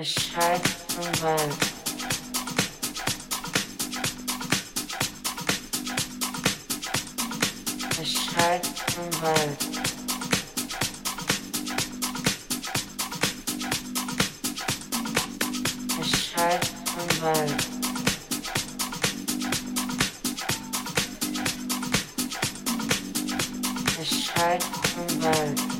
A shark from bug. A shark from bug. A shark from bug.